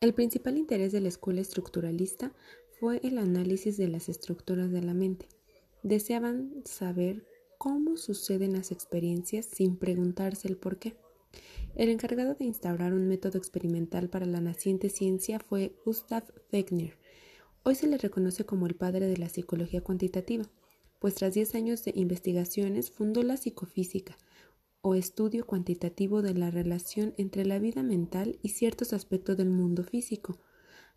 El principal interés de la escuela estructuralista fue el análisis de las estructuras de la mente. Deseaban saber cómo suceden las experiencias sin preguntarse el por qué. El encargado de instaurar un método experimental para la naciente ciencia fue Gustav Wegner. Hoy se le reconoce como el padre de la psicología cuantitativa, pues tras 10 años de investigaciones fundó la psicofísica, o estudio cuantitativo de la relación entre la vida mental y ciertos aspectos del mundo físico,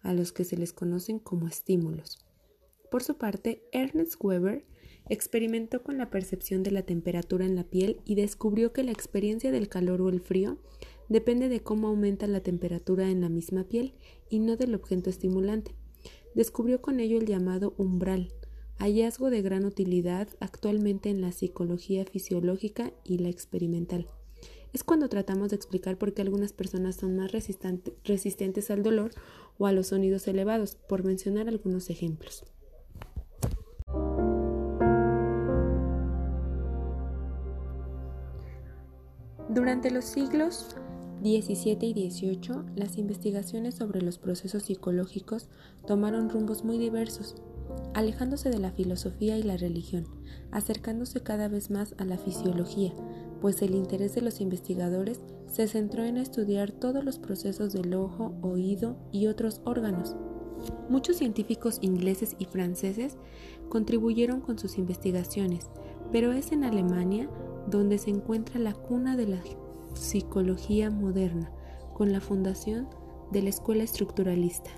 a los que se les conocen como estímulos. Por su parte, Ernest Weber experimentó con la percepción de la temperatura en la piel y descubrió que la experiencia del calor o el frío depende de cómo aumenta la temperatura en la misma piel y no del objeto estimulante. Descubrió con ello el llamado umbral, hallazgo de gran utilidad actualmente en la psicología fisiológica y la experimental. Es cuando tratamos de explicar por qué algunas personas son más resistentes al dolor o a los sonidos elevados, por mencionar algunos ejemplos. Durante los siglos XVII y XVIII, las investigaciones sobre los procesos psicológicos tomaron rumbos muy diversos, alejándose de la filosofía y la religión, acercándose cada vez más a la fisiología, pues el interés de los investigadores se centró en estudiar todos los procesos del ojo, oído y otros órganos. Muchos científicos ingleses y franceses contribuyeron con sus investigaciones, pero es en Alemania donde se encuentra la cuna de la psicología moderna, con la fundación de la escuela estructuralista.